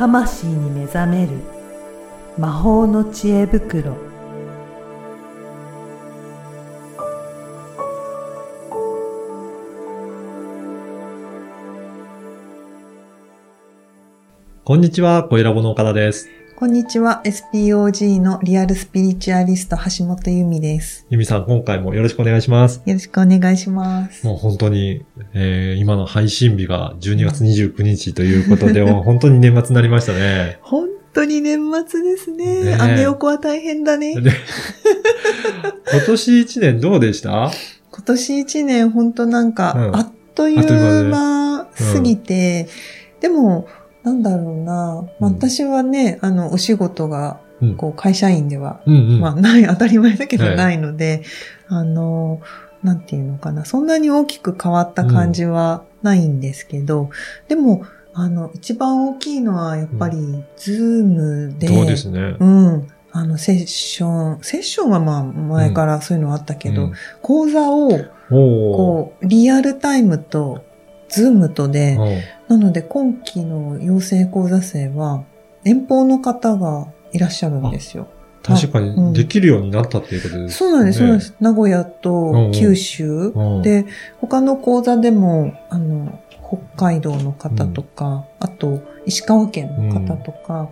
魂に目覚める。魔法の知恵袋。こんにちは、小ラボの岡田です。こんにちは。SPOG のリアルスピリチュアリスト橋本由美です。ゆみさん、今回もよろしくお願いします。よろしくお願いします。もう本当に、えー、今の配信日が12月29日ということで、もう本当に年末になりましたね。本当に年末ですね。ねえアメ横は大変だね。で今年1年どうでした？今年一年本当なんか、うんあっという間すぎて、でも、なんだろうな。まあうん私はね、あの、お仕事が、うん。こう、会社員では、うんうん。まあ、ない、当たり前だけどはいないので、あの、なんていうのかな。そんなに大きく変わった感じはないんですけど、でも、あの、一番大きいのはやっぱり、 Zoom で、そうですね。うん。あの、セッション、セッションはまあ、前からそういうのはあったけど、うん講座を、こう、リアルタイムと、 Zoom とで、うんなので今期の養成講座生は、遠方の方がいらっしゃるんですよ。確かうんに、できるようになったっていうことですね。そうなんです、そうなんです。名古屋とん九州、うんで、他の講座でも、あの、北海道の方とか、あと、石川県の方とか、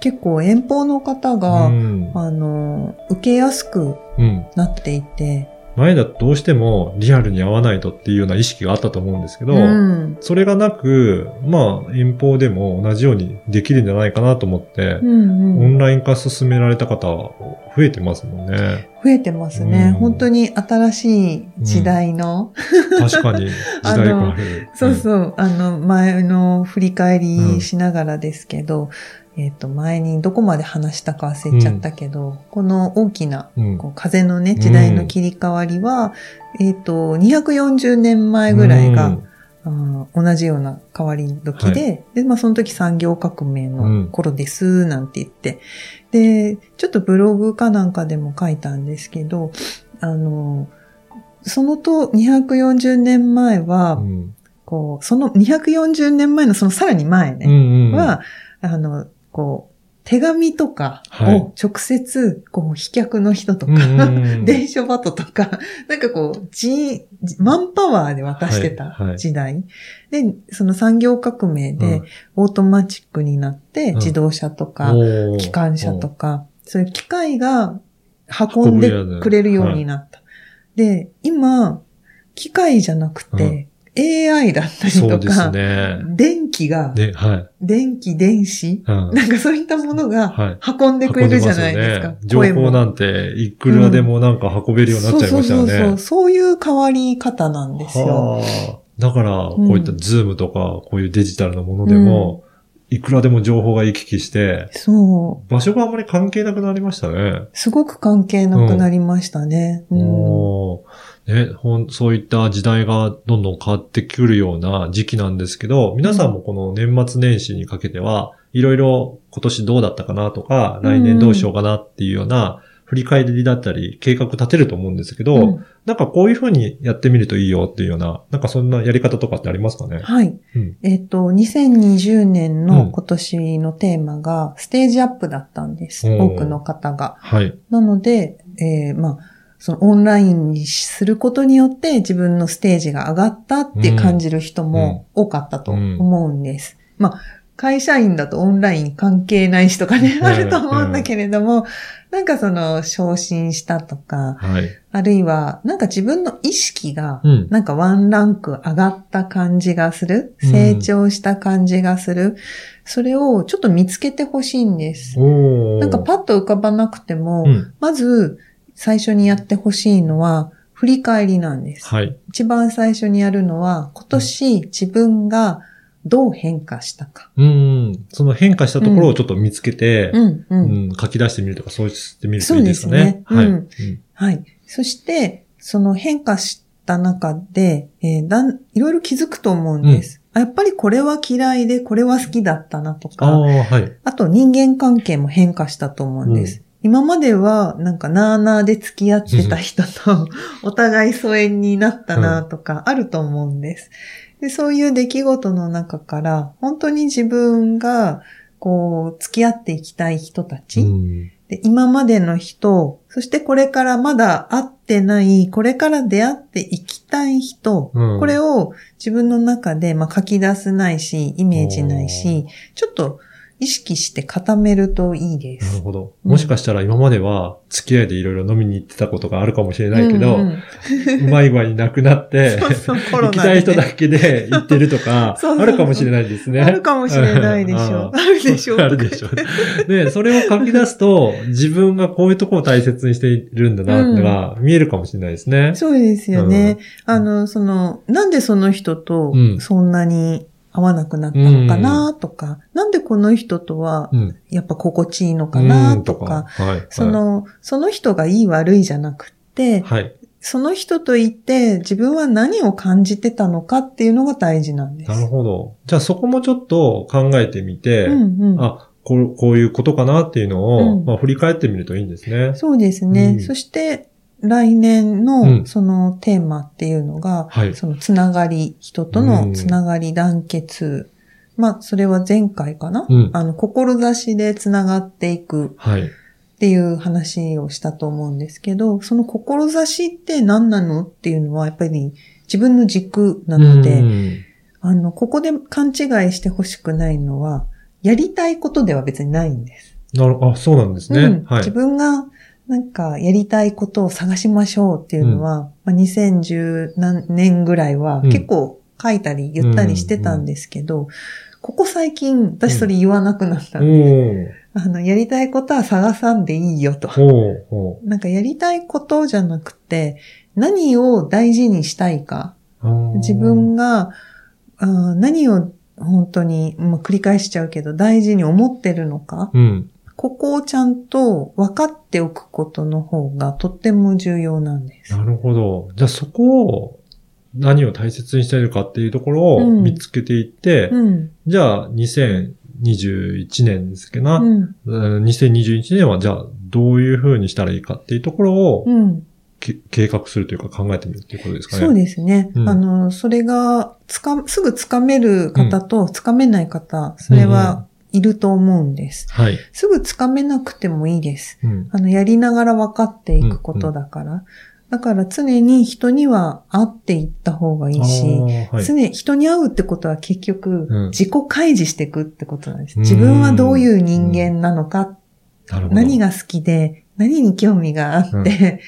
結構遠方の方が、うんあの、受けやすくうん。なっていて、前だとどうしてもリアルに会わないとっていうような意識があったと思うんですけど、うん。それがなく、まあ、遠方でも同じようにできるんじゃないかなと思ってう、んうん。オンライン化進められた方、増えてますもんね。増えてますね。うん本当に新しい時代の、確かに、時代がある。そうそう、あの、前の振り返りしながらですけど、えっ、と、前にどこまで話したか忘れちゃったけど、この大きな、うん。うんこう風のね、時代の切り替わりは、えっ、と、240年前ぐらいが、うん。あー同じような変わり時で、で、まあその時産業革命の頃です、なんて言って、で、ちょっとブログかなんかでも書いたんですけど、あの、そのと240年前は、うん。こう、その240年前のそのさらに前ね、うんうん。は、あの、こう、手紙とかはい。を直接、こう、飛脚の人とか、電書バトとか、なんかこう、人、マンパワーで渡してたはいはい。時代。で、その産業革命うん。でオートマチックになって、ん。自動車とか、機関車とか、そういう機械が運んでくれるようになった。で、今、機械じゃなくて、AI だったりとか、ね。電気が、で、はい。電気、電子、うんなんかそういったものがはい。運んでくれるじゃないですか。運んますよね情報なんて、いくらでもなんか運べるようになっちゃいましたよね。そうそうそうそう。そういう変わり方なんですよ。はあだから、こういったズームとか、こういうデジタルのものでも、いくらでも情報が行き来して、そう。場所があんまり関係なくなりましたね。すごく関係なくなりましたね。うんおーね、ほん、そういった時代がどんどん変わってくるような時期なんですけど、皆さんもこの年末年始にかけては、いろいろ今年どうだったかなとか、来年どうしようかなっていうような振り返りだったり、計画立てると思うんですけど、うんなんかこういうふうにやってみるといいよっていうような、なんかそんなやり方とかってありますかね？はい。うんえっ、と、2020年うんの今年のテーマがステージアップだったんです。おー多くの方が。はい。なので、えーまあ、そのオンラインにすることによって自分のステージが上がったって感じる人も多かったと思うんです。まあ、会社員だとオンライン関係ない人がね、うんあると思うんだけれども、なんかその昇進したとか、はい。あるいはなんか自分の意識がうん。なんかワンランク上がった感じがする、うん成長した感じがする、それをちょっと見つけてほしいんです。なんかパッと浮かばなくても、うん。まず最初にやってほしいのは振り返りなんです。はい。一番最初にやるのは今年自分がどう変化したか。うん。その変化したところをちょっと見つけて、うん、う。うんん、書き出してみるとか、そうしてみるといいですかね。はい。そうですねうんうんはい。そして、その変化した中で、えーだん、いろいろ気づくと思うんです。あやっぱりこれは嫌いで、これは好きだったなとああ、か、はい。あと人間関係も変化したと思うんです。今までは、なんか、なーなーで付き合ってた人と、お互い疎遠になったなとか、あると思うんです。で、そういう出来事の中から、本当に自分が、こう、付き合っていきたい人たち、うん。で今までの人、そしてこれからまだ会ってない、これから出会っていきたい人、うん。これを自分の中で、まあ、書き出せないし、イメージないし、ちょっと意識して固めるといいです。なるほど。うんもしかしたら今までは付き合いでいろいろ飲みに行ってたことがあるかもしれないけど、うんううんまい具合になくなって、そうそう行きたい人だけで行ってるとか、そうそうそうあるかもしれないですね。あるかもしれないでしょう。うんあるでしょう。あるでしょう。で、それを書き出すと、自分がこういうところを大切にしているんだなってのが見えるかもしれないですね。そうですよね。あの、その、なんでその人とうんそんなに合わなくなったのかなとか、なんでこの人とはうん。やっぱ心地いいのかなとか、はい。その、その人がいい悪いじゃなくって、はい。その人といて自分は何を感じてたのかっていうのが大事なんです。なるほど。じゃあそこもちょっと考えてみて、うんうん。あ、こうこういうことかなっていうのを、うんまあ振り返ってみるといいんですね。そうですね。うんそして、来年うんのそのテーマっていうのが、はい。そのつながり、人とのつながり団結。まあ、それは前回かな、うん。あの、志でつながっていくはい。っていう話をしたと思うんですけど、その志って何なのっていうのはやっぱり自分の軸なので、うんあの、ここで勘違いしてほしくないのは、やりたいことでは別にないんです。なるあ、そうなんですね。うんはい自。分がなんかやりたいことを探しましょうっていうのは、まあ、2010何年ぐらいはうん結構書いたり言ったりしてたんですけど、ここ最近私それ言わなくなったおんで、ーあの、やりたいことは探さんでいいよと。なんかやりたいことじゃなくて、何を大事にしたいか。自分が、何を本当に、まあ、繰り返しちゃうけど大事に思ってるのか。うん。ここをちゃんと分かっておくことの方がとっても重要なんです。なるほど。じゃあそこを何を大切にしているかっていうところをうん見つけていって、うん。じゃあ2021年ですけどな、うん。うん2021年はじゃあどういう風にしたらいいかっていうところを、計画するというか考えてみるっていうことですかね。そうですね。うんあの、それが、つか、すぐつかめる方とつかめない方、それはいると思うんです。はい。すぐつかめなくてもいいです。うん。あの、やりながら分かっていくことだから。だから常に人には会っていった方がいいし、はい。常に人に会うってことは結局うん、自己開示していくってことなんです。うん自分はどういう人間なのか。何が好きで、何に興味があって、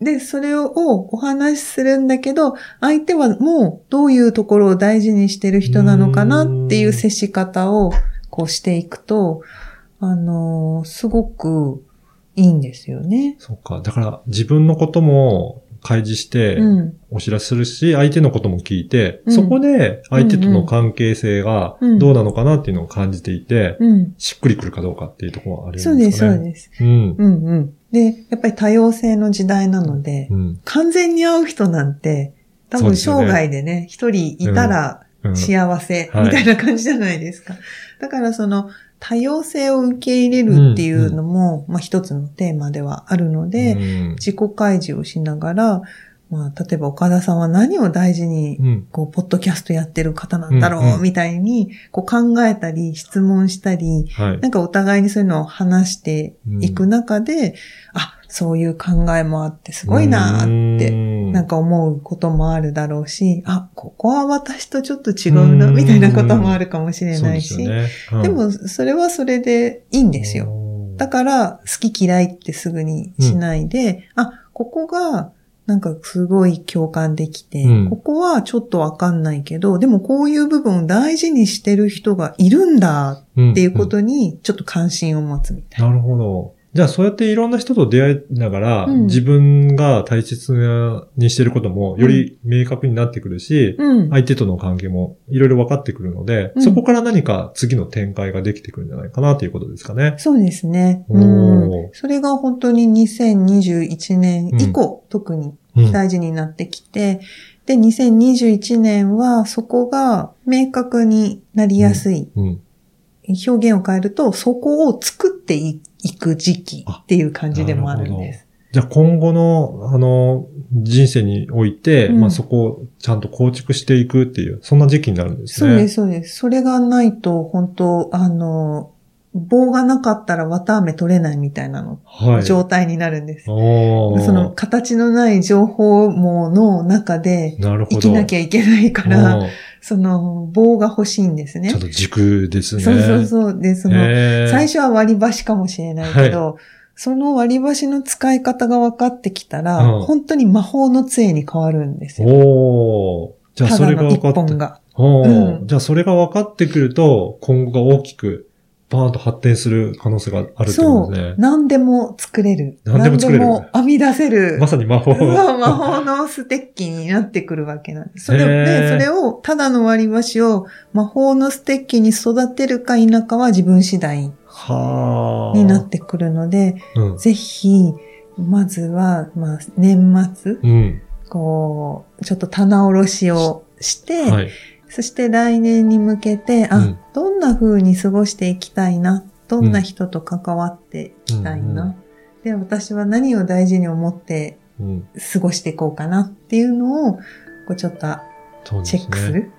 で、それをお話しするんだけど、相手はもうどういうところを大事にしてる人なのかなっていう接し方をこうしていくと、あのーすごくいいんですよね。そうか。だから自分のことも開示してうん。お知らせするし、相手のことも聞いて、うんそこで相手との関係性がうんどうなのかなっていうのを感じていて、うん。しっくりくるかどうかっていうところはあるんですかね。そうです、そうです。うん。うんうん。で、やっぱり多様性の時代なので、うん。完全に会う人なんて、多分生涯でね、一人いたらうん。幸せはいみたいな感じじゃないですか。だからその多様性を受け入れるっていうのも、まあ一つのテーマではあるので、うん。自己開示をしながら、まあ例えば岡田さんは何を大事にうん。こう、ポッドキャストやってる方なんだろう、みたいに、こう考えたり、質問したり、はい。なんかお互いにそういうのを話していく中で、あ、そういう考えもあってすごいなーって、なんか、か思うこともあるだろうし、あ、ここは私とちょっと違うな、みたいなこともあるかもしれないし、ででもそれはそれでいいんですよ。よだから好き嫌いってすぐにしないで、あ、ここがなんかすごい共感できて、うんここはちょっとわかんないけど、でもこういう部分を大事にしてる人がいるんだっていうことにちょっと関心を持つみたいな。なるほど。じゃあそうやっていろんな人と出会いながら、うん自分が大切にしてることもより明確になってくるし、うん。相手との関係もいろいろ分かってくるので、うんそこから何か次の展開ができてくるんじゃないかなということですかね。そうですね。それが本当に2021年以降、特にうん大事になってきて、で、2021年はそこが明確になりやすい。うん。表現を変えると、そこを作っていく時期っていう感じでもあるんです。じゃあ今後の、あの、人生において、うんまあそこをちゃんと構築していくっていう、そんな時期になるんですね。そうです、そうです。それがないと、本当あの、棒がなかったら綿飴取れないみたいなの、はい。状態になるんです。その形のない情報網の中で。生きなきゃいけないかうら、んその棒が欲しいんですねちょっ。と軸ですね。そうそうそう。で、その、最初は割り箸かもしれないけど、その割り箸の使い方が分かってきたら、うん本当に魔法の杖に変わるんですよ。おーじゃあそれが分かってうんじゃあそれが分かってくると、今後が大きく、バーンと発展する可能性があるってこそうとですね。。何でも作れる。何でも作れる何でも編み出せる。まさに魔法。そう魔法のステッキになってくるわけなんです。それで、それを、ただの割り箸を魔法のステッキに育てるか否かは自分次第はあ。になってくるので、うん。ぜひ、まずは、まあ、年末、うん。こう、ちょっと棚卸しをして、はい。そして来年に向けて、あ、うん。どんな風に過ごしていきたいな、どんな人と関わっていきたいな、うん。で、私は何を大事に思ってうん。過ごしていこうかなっていうのを、こうちょっとチェックする。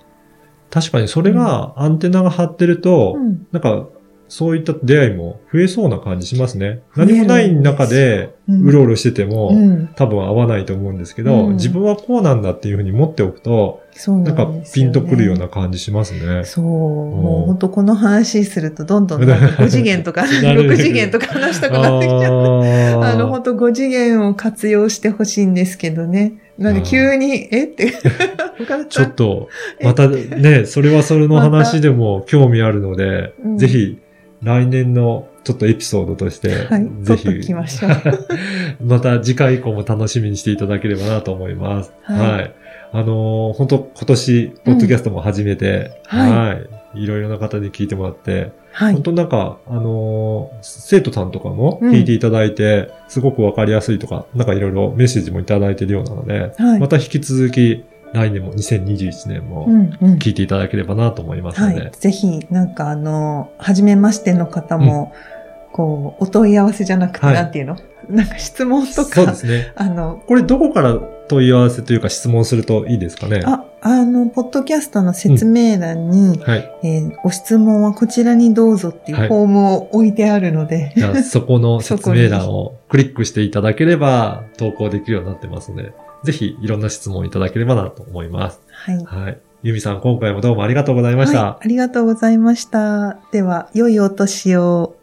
確かにそれがアンテナが張ってると、うん。なんか、そういった出会いも増えそうな感じしますね。何もない中で、うろうろしてても、うん。多分合わないと思うんですけど、うん自分はこうなんだっていうふうに持っておくと、そうななんんかですよ、ね。ピンとくるような感じしますね。そう。もう本当この話するとどんどんなんか5次元とかなる6次元とか話したくなってきちゃって。ああの、本当5次元を活用してほしいんですけどね。なんか急に、え？って。ちょっと、またね、それはそれの話でも興味あるので、うんぜひ来年のちょっとエピソードとして、はい、ぜひ、ま。また次回以降も楽しみにしていただければなと思います。はいはい。あのー本当今年、ポッドキャストも始めて、はいはい。いろいろな方に聞いてもらって、はい本。当なんか、あのー生徒さんとかもうん聞いていただいて、すごくわかりやすいとか、なんかいろいろメッセージもいただいてるようなので、はいまた引き続き来年も2021年もうんうん。聞いていただければなと思いますので、はい。ぜひ、なんかあの、初めましての方も、こう、お問い合わせじゃなくて、はい。なんていうの？なんか質問とかそうで、すね。あの、これどこから問い合わせというか質問するといいですかね？あ、あの、ポッドキャストの説明欄に、はい。えーご質問はこちらにどうぞっていうはい。フォームを置いてあるので、じゃあそこの 説明欄をクリックしていただければ投稿できるようになってますので、ぜひいろんな質問いただければなと思います。はい。はい。ゆみさん、今回もどうもありがとうございました。はい、ありがとうございました。では、良いお年を。